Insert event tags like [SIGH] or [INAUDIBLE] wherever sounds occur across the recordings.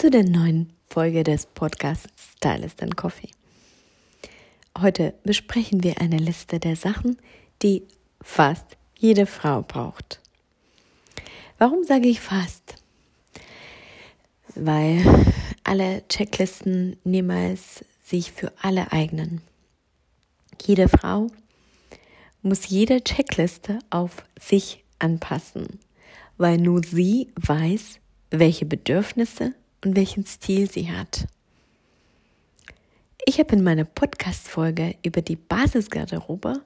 zu der neuen Folge des Podcasts Stylist and Coffee. Heute besprechen wir eine Liste der Sachen, die fast jede Frau braucht. Warum sage ich fast? Weil alle Checklisten niemals sich für alle eignen. Jede Frau muss jede Checkliste auf sich anpassen weil nur sie weiß, welche Bedürfnisse und welchen Stil sie hat. Ich habe in meiner Podcast-Folge über die Basisgarderobe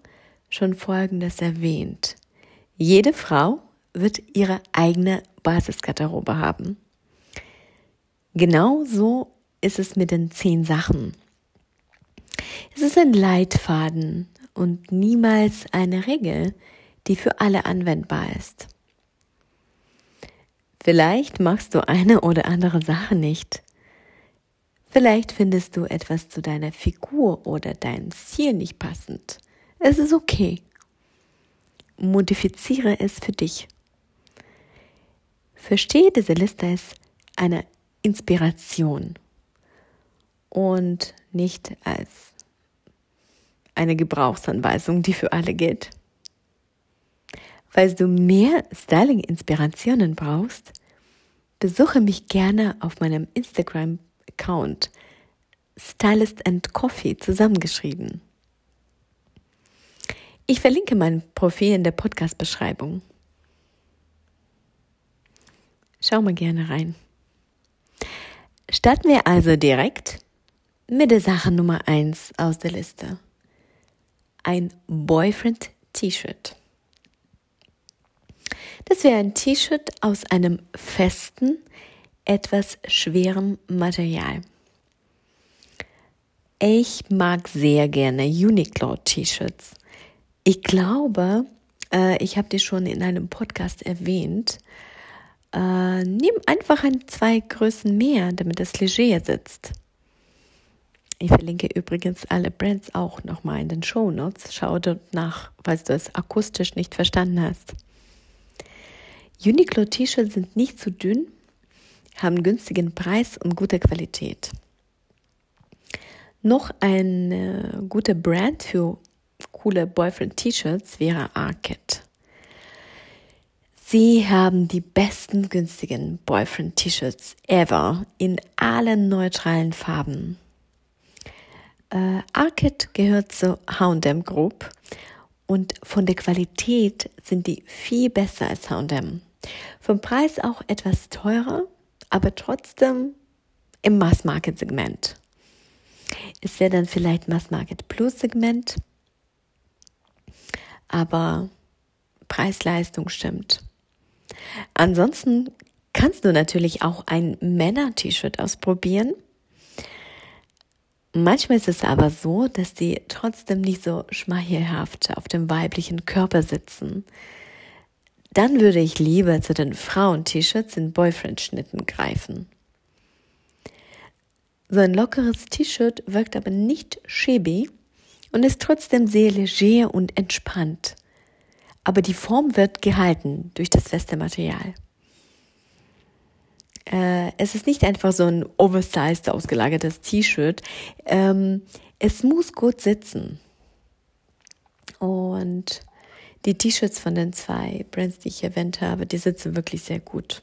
schon Folgendes erwähnt. Jede Frau wird ihre eigene Basisgarderobe haben. Genau so ist es mit den zehn Sachen. Es ist ein Leitfaden und niemals eine Regel, die für alle anwendbar ist. Vielleicht magst du eine oder andere Sache nicht. Vielleicht findest du etwas zu deiner Figur oder deinem Ziel nicht passend. Es ist okay. Modifiziere es für dich. Verstehe diese Liste als eine Inspiration und nicht als eine Gebrauchsanweisung, die für alle gilt. Falls du mehr Styling-Inspirationen brauchst, besuche mich gerne auf meinem Instagram-Account Stylist and Coffee zusammengeschrieben. Ich verlinke mein Profil in der Podcast-Beschreibung. Schau mal gerne rein. Starten wir also direkt mit der Sache Nummer 1 aus der Liste. Ein Boyfriend-T-Shirt. Das wäre ein T-Shirt aus einem festen, etwas schwerem Material. Ich mag sehr gerne Uniqlo-T-Shirts. Ich glaube, äh, ich habe die schon in einem Podcast erwähnt. Äh, nimm einfach ein zwei Größen mehr, damit es leger sitzt. Ich verlinke übrigens alle Brands auch nochmal in den Show Notes. Schau dort nach, falls du es akustisch nicht verstanden hast. Uniqlo T-Shirts sind nicht zu dünn, haben günstigen Preis und gute Qualität. Noch eine gute Brand für coole Boyfriend-T-Shirts wäre Arket. Sie haben die besten günstigen Boyfriend-T-Shirts ever in allen neutralen Farben. Äh, Arket gehört zur H&M Group und von der Qualität sind die viel besser als H&M. Vom Preis auch etwas teurer, aber trotzdem im Mass-Market-Segment. Es wäre dann vielleicht Mass-Market Plus-Segment, aber Preis-Leistung stimmt. Ansonsten kannst du natürlich auch ein Männer-T-Shirt ausprobieren. Manchmal ist es aber so, dass die trotzdem nicht so schmeichelhaft auf dem weiblichen Körper sitzen. Dann würde ich lieber zu den Frauen-T-Shirts in Boyfriend-Schnitten greifen. So ein lockeres T-Shirt wirkt aber nicht shabby und ist trotzdem sehr leger und entspannt. Aber die Form wird gehalten durch das feste Material. Äh, es ist nicht einfach so ein oversized ausgelagertes T-Shirt. Ähm, es muss gut sitzen. Und die T-Shirts von den zwei Brands, die ich erwähnt habe, die sitzen wirklich sehr gut.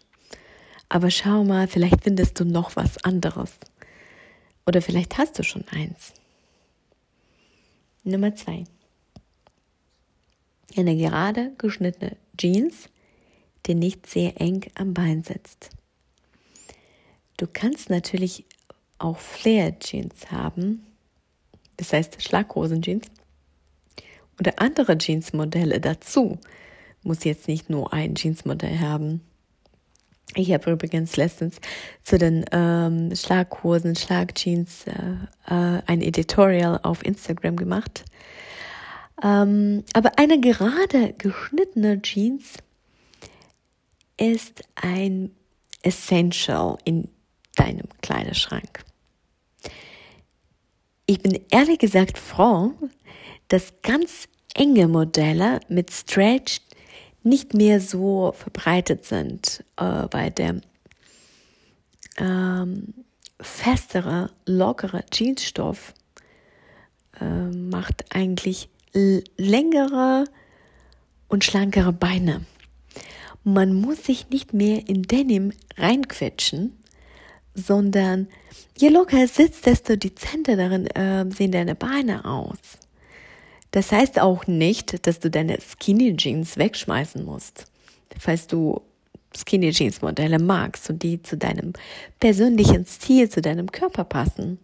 Aber schau mal, vielleicht findest du noch was anderes. Oder vielleicht hast du schon eins. Nummer zwei. Eine gerade geschnittene Jeans, die nicht sehr eng am Bein sitzt. Du kannst natürlich auch Flare Jeans haben, das heißt Schlaghosen Jeans oder andere Jeansmodelle dazu. Muss jetzt nicht nur ein Jeansmodell haben. Ich habe übrigens letztens zu den ähm, Schlaghosen, Schlagjeans äh, äh, ein Editorial auf Instagram gemacht. Ähm, aber eine gerade geschnittene Jeans ist ein Essential in deinem Kleiderschrank. Ich bin ehrlich gesagt froh, dass ganz enge Modelle mit Stretch nicht mehr so verbreitet sind, äh, weil der ähm, festere, lockere Jeansstoff äh, macht eigentlich längere und schlankere Beine. Man muss sich nicht mehr in Denim reinquetschen, sondern je locker es sitzt, desto dezenter darin äh, sehen deine Beine aus. Das heißt auch nicht, dass du deine Skinny Jeans wegschmeißen musst. Falls du Skinny Jeans Modelle magst und die zu deinem persönlichen Stil, zu deinem Körper passen.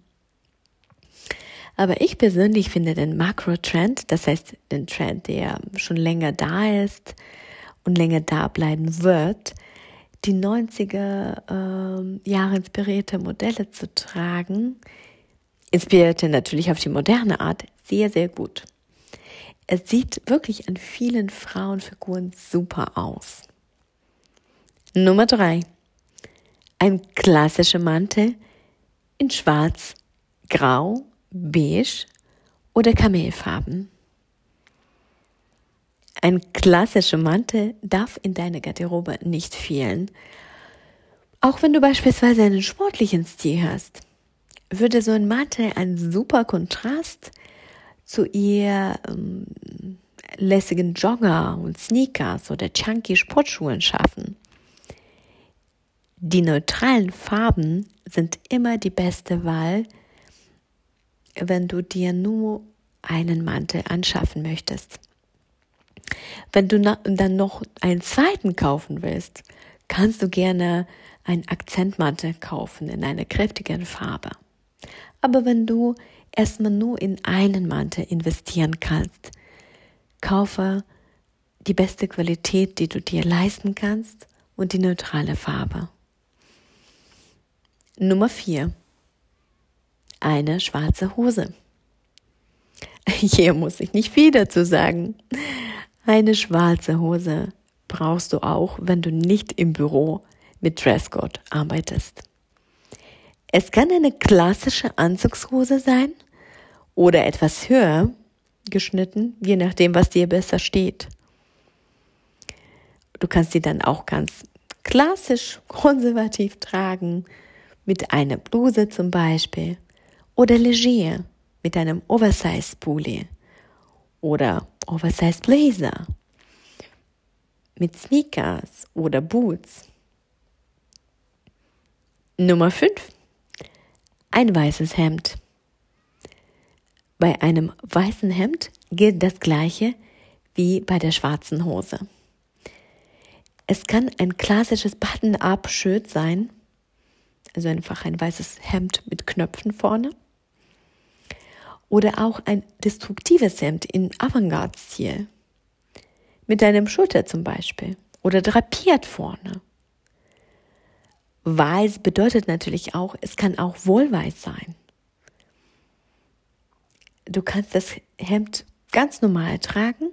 Aber ich persönlich finde den Makro-Trend, das heißt den Trend, der schon länger da ist und länger da bleiben wird, die 90er äh, Jahre inspirierte Modelle zu tragen, inspirierte natürlich auf die moderne Art, sehr, sehr gut. Es sieht wirklich an vielen Frauenfiguren super aus. Nummer drei. Ein klassischer Mantel in schwarz, grau, beige oder Kamelfarben. Ein klassischer Mantel darf in deiner Garderobe nicht fehlen. Auch wenn du beispielsweise einen sportlichen Stil hast, würde so ein Mantel ein super Kontrast zu ihr ähm, lässigen Jogger und Sneakers oder chunky Sportschuhen schaffen. Die neutralen Farben sind immer die beste Wahl, wenn du dir nur einen Mantel anschaffen möchtest. Wenn du dann noch einen zweiten kaufen willst, kannst du gerne einen Akzentmantel kaufen in einer kräftigen Farbe. Aber wenn du erstmal nur in einen Mantel investieren kannst. Kaufe die beste Qualität, die du dir leisten kannst und die neutrale Farbe. Nummer vier: Eine schwarze Hose. [LAUGHS] Hier muss ich nicht viel dazu sagen. Eine schwarze Hose brauchst du auch, wenn du nicht im Büro mit Dresscode arbeitest. Es kann eine klassische Anzugshose sein oder etwas höher geschnitten, je nachdem, was dir besser steht. Du kannst sie dann auch ganz klassisch konservativ tragen, mit einer Bluse zum Beispiel oder leger mit einem Oversize Pulli oder Oversize Blazer mit Sneakers oder Boots. Nummer 5. Ein weißes Hemd. Bei einem weißen Hemd gilt das gleiche wie bei der schwarzen Hose. Es kann ein klassisches Button-up-Shirt sein, also einfach ein weißes Hemd mit Knöpfen vorne. Oder auch ein destruktives Hemd in Avantgarde-Stil. Mit einem Schulter zum Beispiel. Oder drapiert vorne. Weiß bedeutet natürlich auch, es kann auch wohlweiß sein. Du kannst das Hemd ganz normal tragen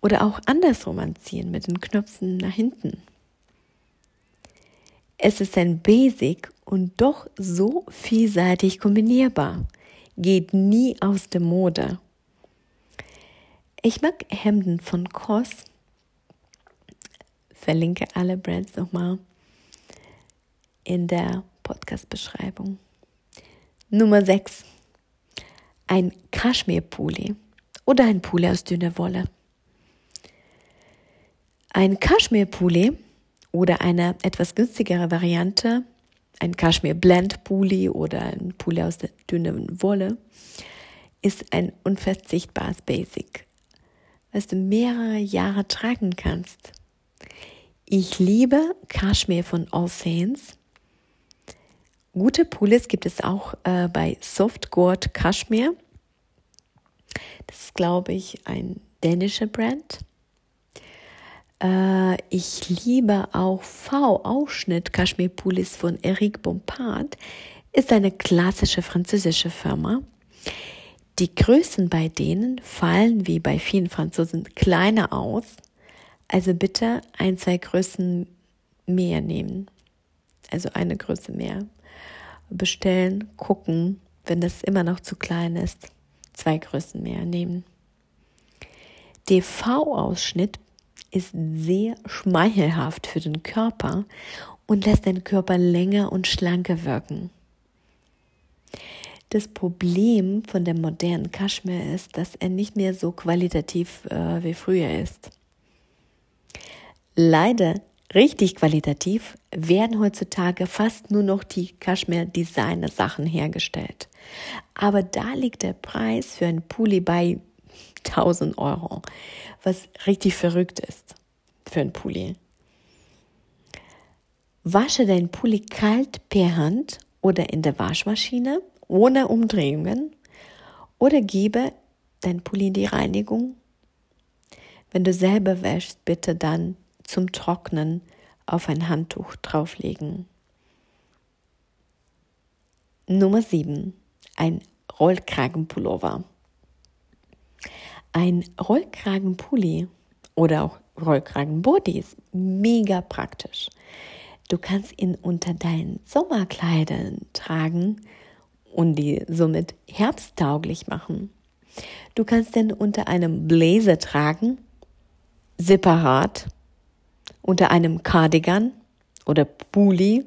oder auch andersrum anziehen mit den Knöpfen nach hinten. Es ist ein Basic und doch so vielseitig kombinierbar. Geht nie aus der Mode. Ich mag Hemden von Koss. Verlinke alle Brands nochmal in der Podcast-Beschreibung. Nummer 6 ein Kaschmir-Pulli oder ein Pulli aus dünner Wolle. Ein Kaschmir-Pulli oder eine etwas günstigere Variante, ein Kaschmir-Blend-Pulli oder ein Pulli aus der dünnen Wolle, ist ein unverzichtbares Basic, was du mehrere Jahre tragen kannst. Ich liebe Kaschmir von All Saints Gute Pullis gibt es auch äh, bei Softgurt Kashmir. Das ist, glaube ich, ein dänischer Brand. Äh, ich liebe auch V-Ausschnitt Kaschmir-Pullis von Eric Bompard. Ist eine klassische französische Firma. Die Größen bei denen fallen wie bei vielen Franzosen kleiner aus. Also bitte ein, zwei Größen mehr nehmen. Also eine Größe mehr. Bestellen, gucken, wenn das immer noch zu klein ist, zwei Größen mehr nehmen. Der V-Ausschnitt ist sehr schmeichelhaft für den Körper und lässt den Körper länger und schlanker wirken. Das Problem von dem modernen Kaschmir ist, dass er nicht mehr so qualitativ äh, wie früher ist. Leider richtig qualitativ werden heutzutage fast nur noch die Kaschmir-Designer-Sachen hergestellt. Aber da liegt der Preis für ein Pulli bei [LAUGHS] 1000 Euro, was richtig verrückt ist für ein Pulli. Wasche dein Pulli kalt per Hand oder in der Waschmaschine ohne Umdrehungen oder gebe dein Pulli in die Reinigung. Wenn du selber wäschst, bitte dann zum Trocknen auf ein Handtuch drauflegen. Nummer 7. Ein Rollkragenpullover. Ein Rollkragenpulli oder auch Rollkragenbody ist mega praktisch. Du kannst ihn unter deinen Sommerkleidern tragen und die somit herbsttauglich machen. Du kannst den unter einem Blazer tragen, separat, unter einem Cardigan oder Pulli,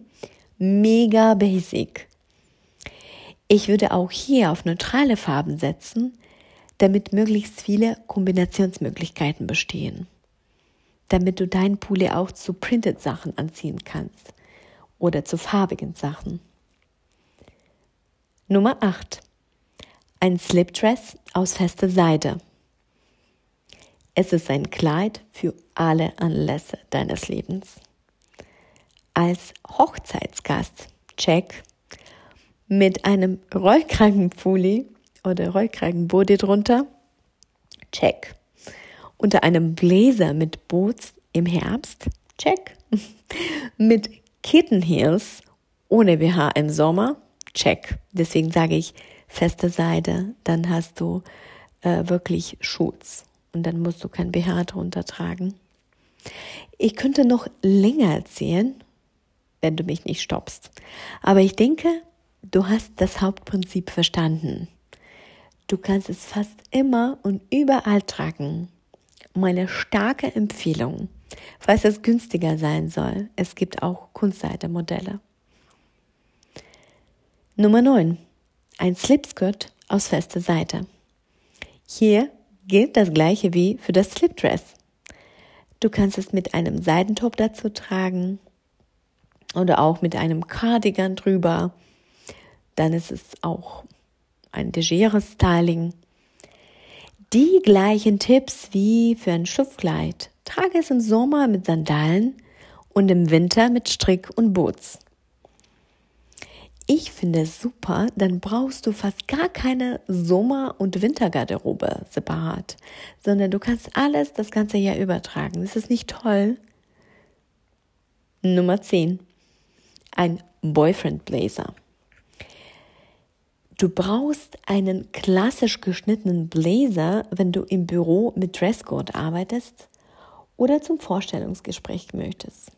mega basic. Ich würde auch hier auf neutrale Farben setzen, damit möglichst viele Kombinationsmöglichkeiten bestehen. Damit du deinen Pulli auch zu printed Sachen anziehen kannst oder zu farbigen Sachen. Nummer 8. Ein Slipdress aus fester Seide. Es ist ein Kleid für alle Anlässe deines Lebens. Als Hochzeitsgast, check, mit einem Rollkragenpulli oder Rollkragenbody drunter, check. Unter einem Bläser mit Boots im Herbst, check. [LAUGHS] mit Kitten Heels ohne BH im Sommer, check. Deswegen sage ich feste Seide, dann hast du äh, wirklich Schutz und dann musst du kein BH drunter tragen. Ich könnte noch länger erzählen, wenn du mich nicht stoppst. Aber ich denke, du hast das Hauptprinzip verstanden. Du kannst es fast immer und überall tragen. Meine starke Empfehlung, falls es günstiger sein soll, es gibt auch Kunstseite-Modelle. Nummer 9. Ein Slipskirt aus fester Seite. Hier gilt das gleiche wie für das Slipdress. Du kannst es mit einem Seidentop dazu tragen oder auch mit einem Cardigan drüber. Dann ist es auch ein legeres Styling. Die gleichen Tipps wie für ein Schupfkleid. Trage es im Sommer mit Sandalen und im Winter mit Strick und Boots. Ich finde es super, dann brauchst du fast gar keine Sommer- und Wintergarderobe separat, sondern du kannst alles das ganze Jahr übertragen. Ist das nicht toll? Nummer 10. Ein Boyfriend Blazer. Du brauchst einen klassisch geschnittenen Blazer, wenn du im Büro mit Dresscode arbeitest oder zum Vorstellungsgespräch möchtest.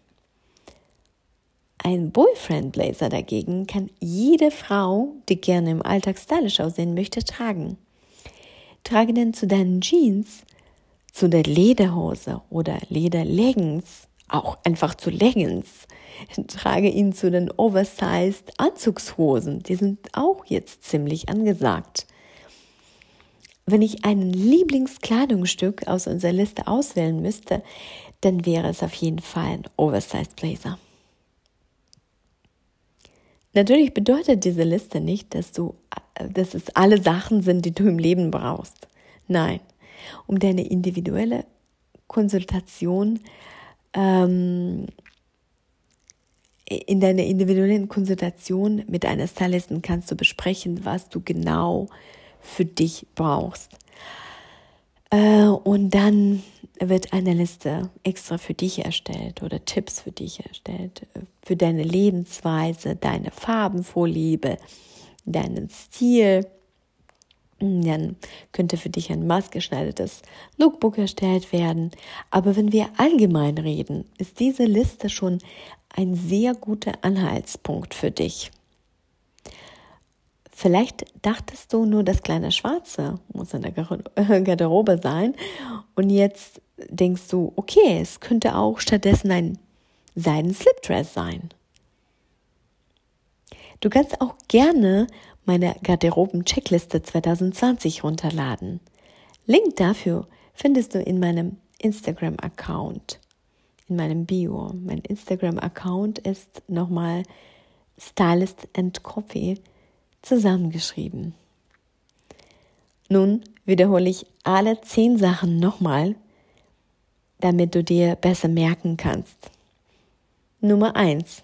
Ein Boyfriend Blazer dagegen kann jede Frau, die gerne im Alltag stylisch aussehen möchte, tragen. Trage den zu deinen Jeans, zu der Lederhose oder Lederleggings, auch einfach zu Leggings. [LAUGHS] Trage ihn zu den Oversized Anzugshosen, die sind auch jetzt ziemlich angesagt. Wenn ich ein Lieblingskleidungsstück aus unserer Liste auswählen müsste, dann wäre es auf jeden Fall ein Oversized Blazer. Natürlich bedeutet diese Liste nicht, dass du, dass es alle Sachen sind, die du im Leben brauchst. Nein, um deine individuelle Konsultation ähm, in deiner individuellen Konsultation mit einer Stylistin kannst du besprechen, was du genau für dich brauchst. Äh, und dann wird eine Liste extra für dich erstellt oder Tipps für dich erstellt, für deine Lebensweise, deine Farbenvorliebe, deinen Stil. Dann könnte für dich ein maßgeschneidertes Lookbook erstellt werden. Aber wenn wir allgemein reden, ist diese Liste schon ein sehr guter Anhaltspunkt für dich. Vielleicht dachtest du nur, das kleine Schwarze muss in der [LAUGHS] Garderobe sein und jetzt denkst du, okay, es könnte auch stattdessen ein Seiden Slipdress sein. Du kannst auch gerne meine Garderoben-Checkliste 2020 runterladen. Link dafür findest du in meinem Instagram-Account, in meinem Bio. Mein Instagram-Account ist nochmal Stylist and Coffee zusammengeschrieben. Nun wiederhole ich alle zehn Sachen nochmal, damit du dir besser merken kannst. Nummer eins: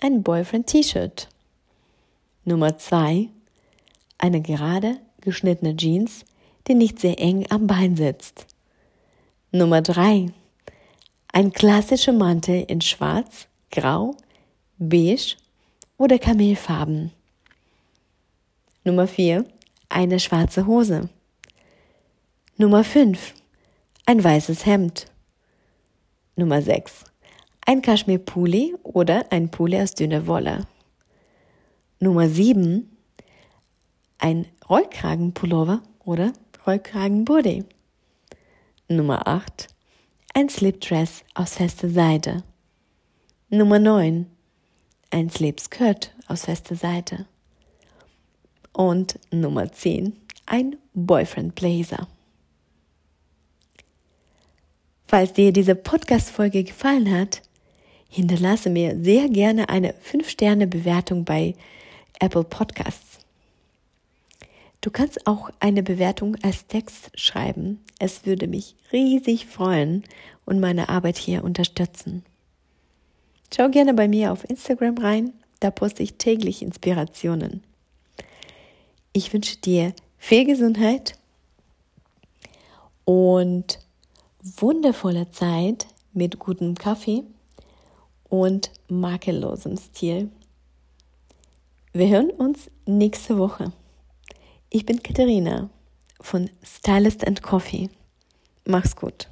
Ein Boyfriend-T-Shirt. Nummer zwei: Eine gerade geschnittene Jeans, die nicht sehr eng am Bein sitzt. Nummer drei: Ein klassischer Mantel in Schwarz, Grau, Beige oder Kamelfarben. Nummer 4. Eine schwarze Hose. Nummer 5. Ein weißes Hemd. Nummer 6. Ein Kaschmir-Pulli oder ein Pulli aus dünner Wolle. Nummer 7. Ein Rollkragenpullover oder Rollkragenbody. Nummer 8. Ein Slipdress aus fester Seide. Nummer 9. Ein Slipskirt aus fester Seite. Und Nummer 10, ein Boyfriend Blazer. Falls dir diese Podcast-Folge gefallen hat, hinterlasse mir sehr gerne eine 5-Sterne-Bewertung bei Apple Podcasts. Du kannst auch eine Bewertung als Text schreiben. Es würde mich riesig freuen und meine Arbeit hier unterstützen. Schau gerne bei mir auf Instagram rein, da poste ich täglich Inspirationen. Ich wünsche dir viel Gesundheit und wundervolle Zeit mit gutem Kaffee und makellosem Stil. Wir hören uns nächste Woche. Ich bin Katharina von Stylist and Coffee. Mach's gut.